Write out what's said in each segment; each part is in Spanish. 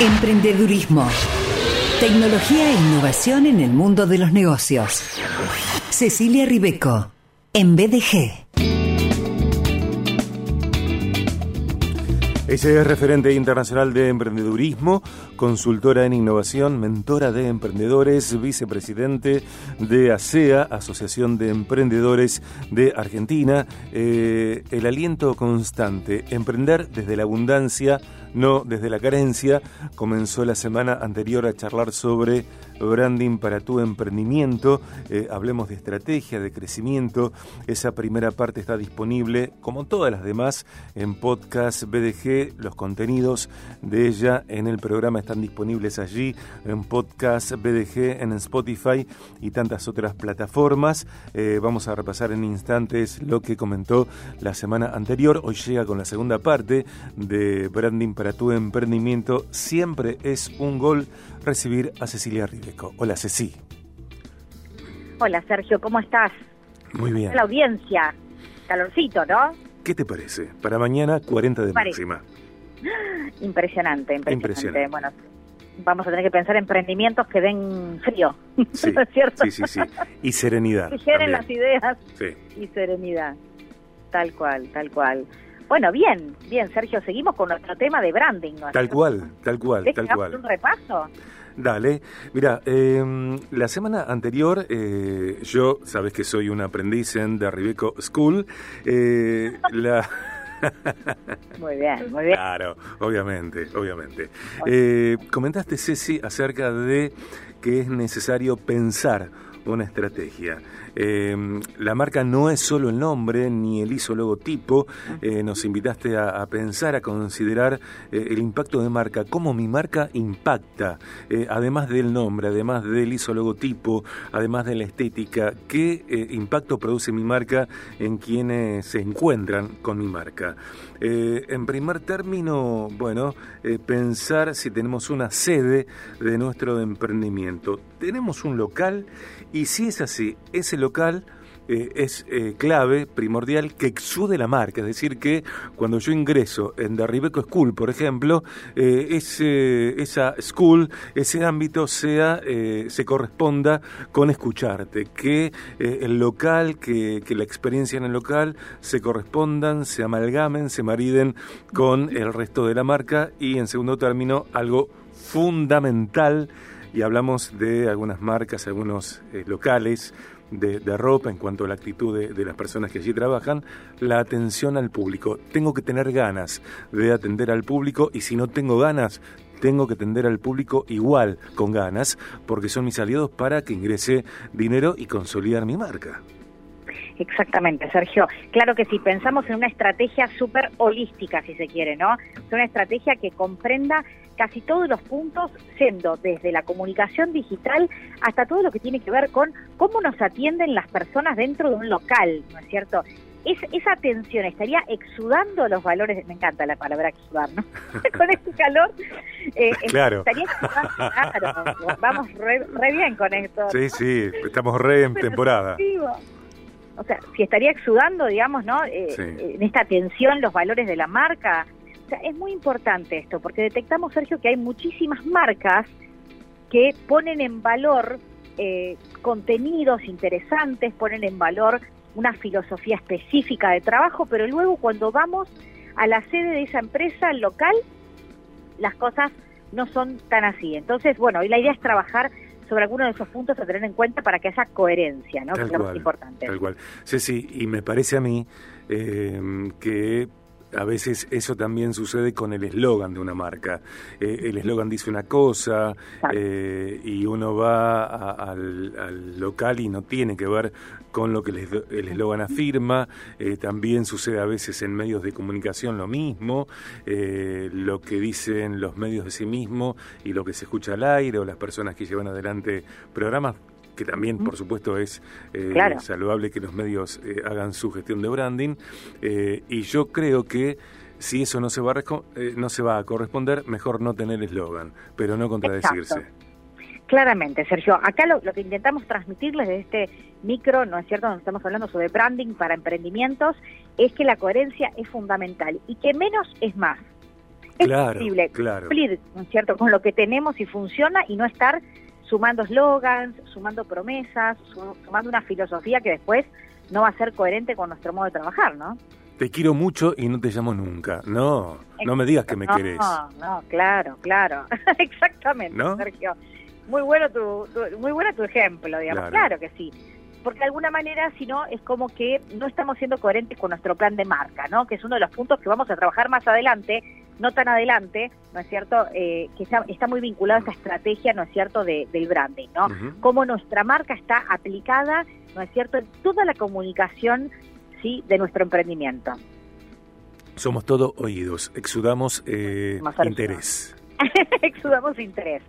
Emprendedurismo. Tecnología e innovación en el mundo de los negocios. Cecilia Ribeco, en BDG. Ella es referente internacional de emprendedurismo, consultora en innovación, mentora de emprendedores, vicepresidente de ASEA, Asociación de Emprendedores de Argentina. Eh, el aliento constante, emprender desde la abundancia, no desde la carencia. Comenzó la semana anterior a charlar sobre branding para tu emprendimiento. Eh, hablemos de estrategia, de crecimiento. Esa primera parte está disponible, como todas las demás, en podcast BDG. Los contenidos de ella en el programa están disponibles allí, en podcast BDG, en Spotify y tantas otras plataformas. Eh, vamos a repasar en instantes lo que comentó la semana anterior. Hoy llega con la segunda parte de Branding para tu emprendimiento. Siempre es un gol recibir a Cecilia Ribeco. Hola Ceci. Hola Sergio, ¿cómo estás? Muy bien. La audiencia, calorcito, ¿no? ¿Qué te parece? Para mañana 40 de máxima. Impresionante, impresionante. Bueno, vamos a tener que pensar en emprendimientos que den frío, sí, ¿no es cierto? Sí, sí, sí. Y serenidad. Que generen las ideas sí. y serenidad. Tal cual, tal cual. Bueno, bien, bien, Sergio, seguimos con nuestro tema de branding, ¿no? Tal cual, tal cual, tal cual. un repaso? Dale, mira, eh, la semana anterior eh, yo, sabes que soy un aprendiz en The Ribeco School, eh, la... Muy bien, muy bien. Claro, obviamente, obviamente. Eh, comentaste, Ceci, acerca de que es necesario pensar una estrategia. Eh, la marca no es solo el nombre ni el ISO logotipo. Eh, nos invitaste a, a, pensar, a considerar eh, el impacto de marca, cómo mi marca impacta, eh, además del nombre, además del ISO logotipo, además de la estética, qué eh, impacto produce mi marca en quienes se encuentran con mi marca. En primer término, bueno, pensar si tenemos una sede de nuestro emprendimiento. Tenemos un local y si es así, ese local eh, es eh, clave, primordial, que exude la marca. Es decir, que cuando yo ingreso en The Ribeco School, por ejemplo, eh, ese, esa school, ese ámbito sea, se corresponda con escucharte. Que el local, que, que, la experiencia en el local se correspondan, se amalgamen, se mariden con el resto de la marca. Y en segundo término, algo fundamental y hablamos de algunas marcas, algunos locales de, de, ropa en cuanto a la actitud de, las personas que allí trabajan, la atención al público. Tengo que tener ganas de atender al público y si no tengo ganas, tengo que atender al público igual, con ganas, porque son mis aliados para que ingrese dinero y consolidar mi marca. Exactamente, Sergio. Claro que si pensamos en una estrategia súper holística, si se quiere, ¿no? Es una estrategia que comprenda casi todos los puntos, siendo desde la comunicación digital hasta todo lo que tiene que ver con cómo nos atienden las personas dentro de un local, ¿no es cierto? Es, esa atención estaría exudando los valores, me encanta la palabra exudar, ¿no? con este calor, eh, claro. estaría exudando, claro, vamos re, re, bien con esto. Sí, sí, estamos re en temporada. O sea, si estaría exudando, digamos, ¿no? Eh, sí. En esta atención, los valores de la marca, o sea, es muy importante esto, porque detectamos, Sergio, que hay muchísimas marcas que ponen en valor eh, contenidos interesantes, ponen en valor una filosofía específica de trabajo, pero luego cuando vamos a la sede de esa empresa local, las cosas no son tan así. Entonces, bueno, y la idea es trabajar sobre algunos de esos puntos a tener en cuenta para que haya coherencia, ¿no? Tal que es lo más importante. Tal cual. Sí, sí, y me parece a mí eh, que a veces eso también sucede con el eslogan de una marca. Eh, el eslogan dice una cosa eh, y uno va a, al, al, local y no tiene que ver con lo que el eslogan afirma. Eh, también sucede a veces en medios de comunicación lo mismo, lo que dicen los medios de sí mismo y lo que se escucha al aire o las personas que llevan adelante programas que también, por supuesto, es eh, claro. saludable que los medios eh, hagan su gestión de branding. Eh, y yo creo que si eso no se va a, eh, no se va a corresponder, mejor no tener eslogan, pero no contradecirse. Exacto. Claramente, Sergio. Acá lo, lo, que intentamos transmitirles de este micro, ¿no es cierto?, donde estamos hablando sobre branding para emprendimientos, es que la coherencia es fundamental y que menos es más. Claro, posible claro. cumplir, ¿no es cierto?, con lo que tenemos y funciona y no estar sumando eslogans, sumando promesas, su- sumando una filosofía que después no va a ser coherente con nuestro modo de trabajar, ¿no? Te quiero mucho y no te llamo nunca. No, no me digas que me no, querés. No, claro, claro. Exactamente, ¿No? Sergio. Muy bueno tu, tu- muy bueno tu ejemplo, digamos. Claro. Claro. que sí. Porque de alguna manera, si no, es como que no estamos siendo coherentes con nuestro plan de marca, ¿no? Que es uno de los puntos que vamos a trabajar más adelante, no tan adelante, ¿no es cierto? Eh, que está, está muy vinculado a esta estrategia, ¿no es cierto?, de- del branding, ¿no? Cómo nuestra marca está aplicada, ¿no es cierto?, en toda la comunicación, ¿sí?, de nuestro emprendimiento. Somos todo oídos, exudamos eh, interés. Exudamos interés.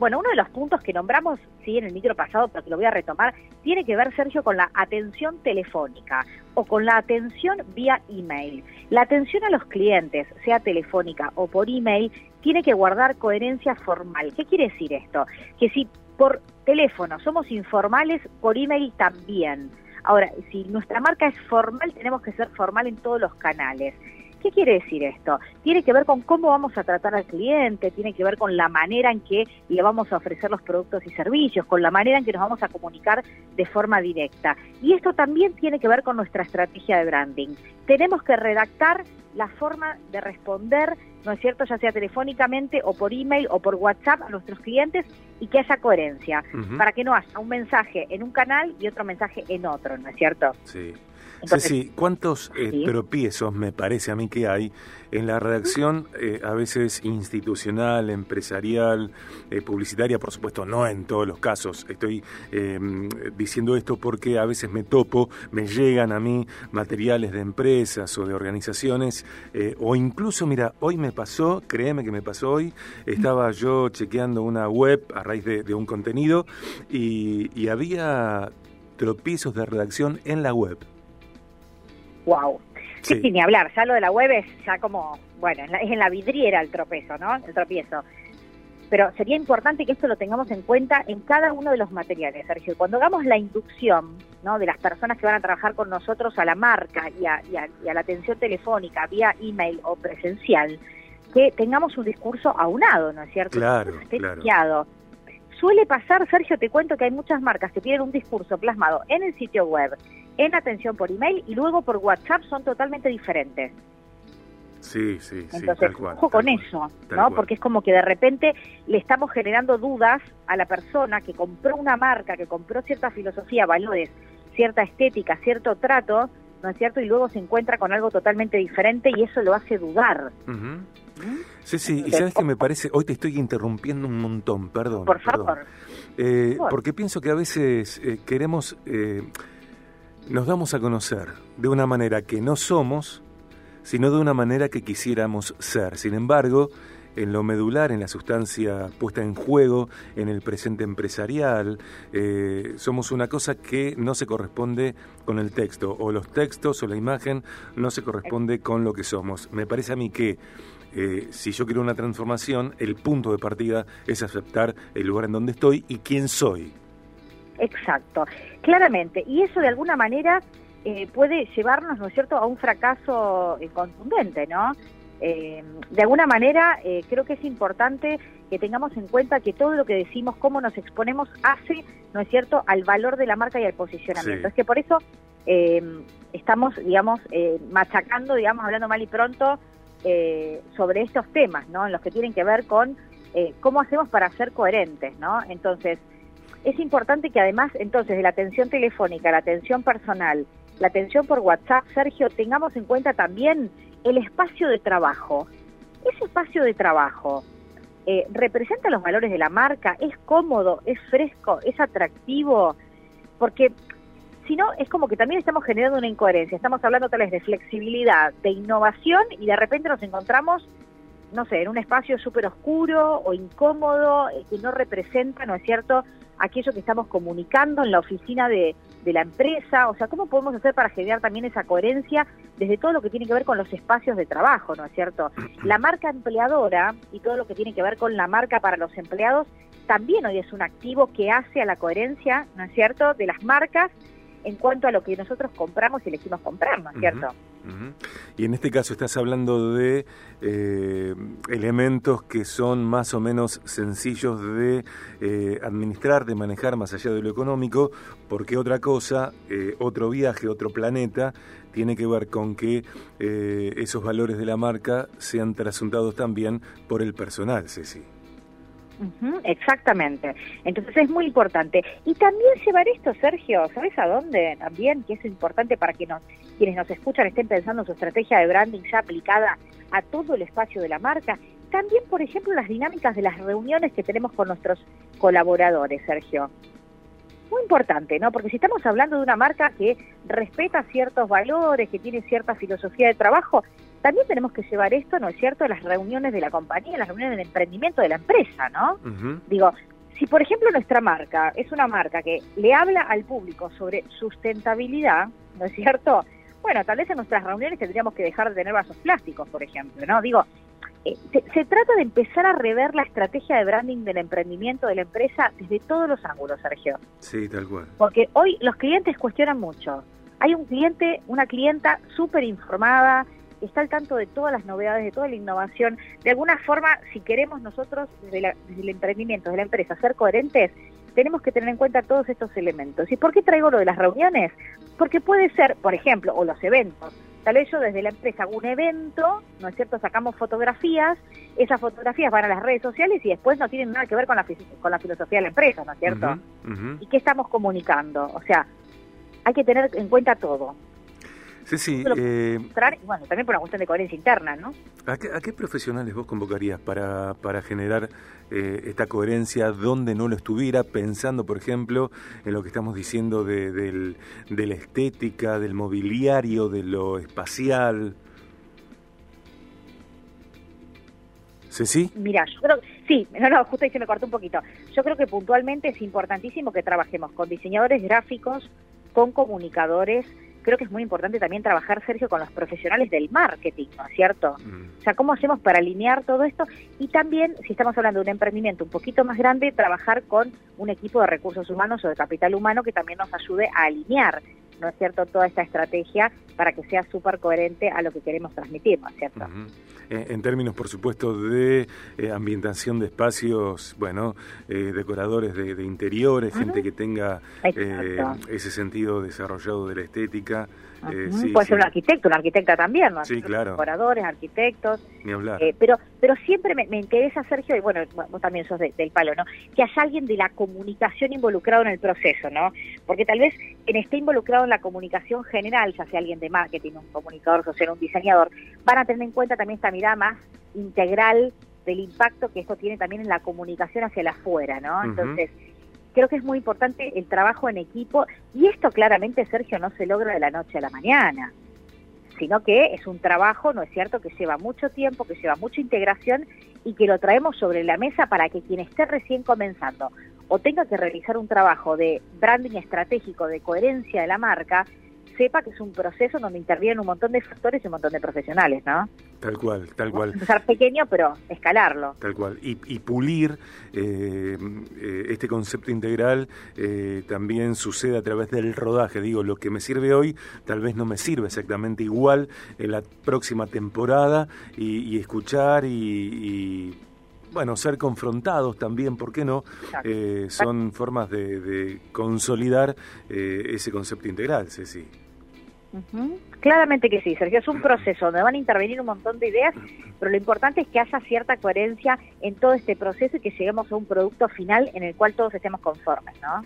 Bueno, uno de los puntos que nombramos, sí, en el micro pasado, pero que lo voy a retomar, tiene que ver, Sergio, con la atención telefónica o con la atención vía email. La atención a los clientes, sea telefónica o por email, tiene que guardar coherencia formal. ¿Qué quiere decir esto? Que si por teléfono somos informales, por email también. Ahora, si nuestra marca es formal, tenemos que ser formal en todos los canales. ¿Qué quiere decir esto? Tiene que ver con cómo vamos a tratar al cliente, tiene que ver con la manera en que le vamos a ofrecer los productos y servicios, con la manera en que nos vamos a comunicar de forma directa. Y esto también tiene que ver con nuestra estrategia de branding. Tenemos que redactar la forma de responder, ¿no es cierto?, ya sea telefónicamente o por email o por WhatsApp a nuestros clientes y que haya coherencia, para que no haya un mensaje en un canal y otro mensaje en otro, ¿no es cierto? Sí. Entonces- ¿cuántos eh, Sí. tropiezos me parece a mí que hay en la redacción, eh, a veces institucional, empresarial, eh, publicitaria, por supuesto, no en todos los casos? Estoy eh, diciendo esto porque a veces me topo, me llegan a mí materiales de empresas o de organizaciones, o incluso, mira, hoy me pasó, créeme que me pasó hoy, estaba yo chequeando una web a raíz de, de un contenido y, y había tropiezos de redacción en la web. Wow. Sí, Sí. sí, ni hablar. Ya lo de la web es ya como, bueno, es en la vidriera el tropezo, ¿no? El tropiezo. Pero sería importante que esto lo tengamos en cuenta en cada uno de los materiales, Sergio. Cuando hagamos la inducción, ¿no? De las personas que van a trabajar con nosotros a la marca y a, y a- y a la atención telefónica vía email o presencial, que tengamos un discurso aunado, ¿no es cierto? Claro, claro. Suele pasar, Sergio, te cuento que hay muchas marcas que tienen un discurso plasmado en el sitio web, en atención por email y luego por WhatsApp son totalmente diferentes. Sí, sí, sí, Entonces, tal cual. ojo con eso, ¿no? cual. Porque es como que de repente le estamos generando dudas a la persona que compró una marca, que compró cierta filosofía, valores, cierta estética, cierto trato, ¿no es cierto? Y luego se encuentra con algo totalmente diferente y eso lo hace dudar. ¿Mm? Sí, sí, y sabes que me parece, hoy te estoy interrumpiendo un montón, perdón. Por perdón. Eh, favor. porque pienso que a veces eh, queremos, eh, nos damos a conocer de una manera que no somos, sino de una manera que quisiéramos ser. Sin embargo, en lo medular, en la sustancia puesta en juego, en el presente empresarial, eh, somos una cosa que no se corresponde con el texto, o los textos o la imagen no se corresponde con lo que somos. Me parece a mí que eh, si yo quiero una transformación, el punto de partida es aceptar el lugar en donde estoy y quién soy. Exacto, claramente. Y eso de alguna manera eh, puede llevarnos, ¿no es cierto?, a un fracaso eh, contundente, ¿no? Eh, de alguna manera eh, creo que es importante que tengamos en cuenta que todo lo que decimos, cómo nos exponemos, hace, ¿no es cierto?, al valor de la marca y al posicionamiento. Sí. Es que por eso eh, estamos, digamos, eh, machacando, digamos, hablando mal y pronto eh, sobre estos temas, ¿no? En los que tienen que ver con eh, cómo hacemos para ser coherentes, ¿no? Entonces, es importante que además, entonces, de la atención telefónica, la atención personal, la atención por WhatsApp, Sergio, tengamos en cuenta también el espacio de trabajo. Ese espacio de trabajo eh, representa los valores de la marca, es cómodo, es fresco, es atractivo, porque si no, es como que también estamos generando una incoherencia. Estamos hablando tal vez de flexibilidad, de innovación y de repente nos encontramos, no sé, en un espacio súper oscuro o incómodo eh, que no representa, ¿no es cierto?, aquello que estamos comunicando en la oficina de, de la empresa. O sea, ¿cómo podemos hacer para generar también esa coherencia desde todo lo que tiene que ver con los espacios de trabajo, ¿no es cierto? La marca empleadora y todo lo que tiene que ver con la marca para los empleados también hoy es un activo que hace a la coherencia, ¿no es cierto?, de las marcas en cuanto a lo que nosotros compramos y elegimos comprar, ¿no es cierto? Y en este caso estás hablando de eh, elementos que son más o menos sencillos de eh, administrar, de manejar más allá de lo económico, porque otra cosa, eh, otro viaje, otro planeta, tiene que ver con que esos valores de la marca sean trasuntados también por el personal, Ceci exactamente. Entonces es muy importante. Y también llevar esto, Sergio, ¿sabes a dónde? También, que es importante para que nos, quienes nos escuchan estén pensando en su estrategia de branding ya aplicada a todo el espacio de la marca. También, por ejemplo, las dinámicas de las reuniones que tenemos con nuestros colaboradores, Sergio. Muy importante, ¿no? Porque si estamos hablando de una marca que respeta ciertos valores, que tiene cierta filosofía de trabajo, también tenemos que llevar esto, ¿no es cierto?, a las reuniones de la compañía, las reuniones del emprendimiento de la empresa, ¿no? Digo, si por ejemplo nuestra marca es una marca que le habla al público sobre sustentabilidad, ¿no es cierto? Bueno, tal vez en nuestras reuniones tendríamos que dejar de tener vasos plásticos, por ejemplo, ¿no? Digo, eh, se, trata de empezar a rever la estrategia de branding del emprendimiento de la empresa desde todos los ángulos, Sergio. Sí, tal cual. Porque hoy los clientes cuestionan mucho. Hay un cliente, una clienta súper informada, está al tanto de todas las novedades, de toda la innovación. De alguna forma, si queremos nosotros, desde, el emprendimiento, de la empresa, ser coherentes, tenemos que tener en cuenta todos estos elementos. ¿Y por qué traigo lo de las reuniones? Porque puede ser, por ejemplo, o los eventos. Tal vez yo desde la empresa hago un evento, ¿no es cierto? Sacamos fotografías, esas fotografías van a las redes sociales y después no tienen nada que ver con la, con la filosofía de la empresa, ¿no es cierto? ¿Y qué estamos comunicando? O sea, hay que tener en cuenta todo. Sí, sí. Eh, bueno, también por una cuestión de coherencia interna, ¿no? ¿A qué, profesionales vos convocarías para, para generar eh, esta coherencia donde no lo estuviera, pensando, por ejemplo, en lo que estamos diciendo de, del, de la estética, del mobiliario, de lo espacial? ¿Sí, Mira, yo creo, sí, no, no, justo ahí se me cortó un poquito. Yo creo que puntualmente es importantísimo que trabajemos con diseñadores gráficos, con comunicadores, creo que es muy importante también trabajar, Sergio, con los profesionales del marketing, ¿no es cierto? Mm. O sea, ¿cómo hacemos para alinear todo esto? Y también, si estamos hablando de un emprendimiento un poquito más grande, trabajar con un equipo de recursos humanos o de capital humano que también nos ayude a alinear ¿no es cierto?, toda esta estrategia para que sea súper coherente a lo que queremos transmitir, ¿no es cierto? Eh, en términos, por supuesto, de eh, ambientación de espacios, bueno, eh, decoradores de, interiores, gente que tenga ese sentido desarrollado de la estética. Eh, Puede ser un arquitecto, una arquitecta también, ¿no? Sí, claro. Decoradores, arquitectos. Ni hablar. Eh, pero, pero siempre me, interesa, Sergio, y bueno, vos también sos del palo, ¿no? Que haya alguien de la comunicación involucrado en el proceso, ¿no? Porque tal vez quien esté involucrado en la comunicación general, ya sea alguien de marketing, un comunicador social, un diseñador, van a tener en cuenta también esta mirada más integral del impacto que esto tiene también en la comunicación hacia el afuera, ¿no? Entonces, creo que es muy importante el trabajo en equipo y esto claramente, Sergio, no se logra de la noche a la mañana, sino que es un trabajo, ¿no es cierto?, que lleva mucho tiempo, que lleva mucha integración y que lo traemos sobre la mesa para que quien esté recién comenzando o tenga que realizar un trabajo de branding estratégico, de coherencia de la marca, sepa que es un proceso donde intervienen un montón de factores y un montón de profesionales, ¿no? Tal cual, tal cual. Empezar pequeño, pero escalarlo. Tal cual. Y, pulir eh, eh, este concepto integral eh, también sucede a través del rodaje. Digo, lo que me sirve hoy tal vez no me sirve exactamente igual en la próxima temporada y, escuchar y, bueno, ser confrontados también, ¿por qué no? son formas de, consolidar ese concepto integral, Ceci. Claramente que sí, Sergio, es un proceso donde van a intervenir un montón de ideas, pero lo importante es que haya cierta coherencia en todo este proceso y que lleguemos a un producto final en el cual todos estemos conformes, ¿no?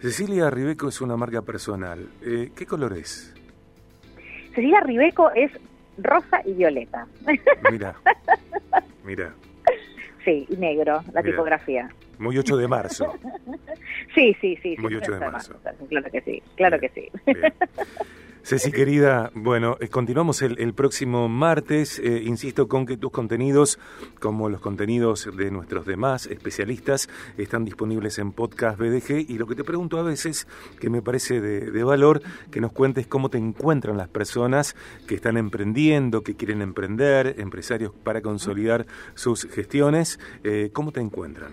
Cecilia Ribeco es una marca personal. Eh, ¿Qué color es? Cecilia Ribeco es rosa y violeta. Mira, mira. Sí, y negro, la tipografía. Muy 8 de marzo. sí, sí, sí. Muy 8 de marzo. Claro que sí, claro que sí. Ceci, querida, bueno, eh, continuamos el, próximo martes. Eh, insisto con que tus contenidos, como los contenidos de nuestros demás especialistas, están disponibles en Podcast BDG. Y lo que te pregunto a veces, que me parece de, valor, que nos cuentes cómo te encuentran las personas que están emprendiendo, que quieren emprender, empresarios para consolidar sus gestiones. Eh, ¿Cómo te encuentran?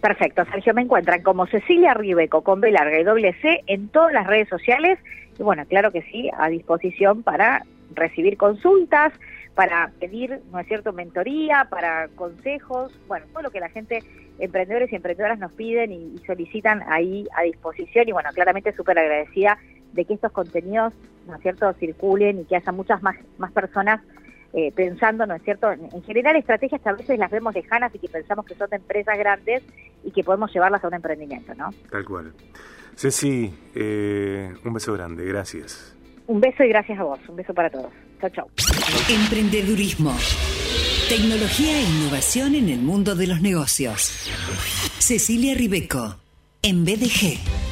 Perfecto, Sergio, me encuentran como Cecilia Ribeco con B larga y doble C en todas las redes sociales Bueno, claro que sí, a disposición para recibir consultas, para pedir, ¿no es cierto?, mentoría, para consejos, bueno, todo lo que la gente, emprendedores y emprendedoras nos piden y, solicitan ahí a disposición. Y bueno, claramente súper agradecida de que estos contenidos, ¿no es cierto?, circulen y que haya muchas más, más personas eh, pensando, ¿no es cierto?, en, generar estrategias que a veces las vemos lejanas y que pensamos que son de empresas grandes y que podemos llevarlas a un emprendimiento, ¿no? Tal cual. Ceci, eh, un beso grande, gracias. Un beso y gracias a vos, un beso para todos. Chao, chao. Emprendedurismo. Tecnología e innovación en el mundo de los negocios. Cecilia Ribeco, en BDG.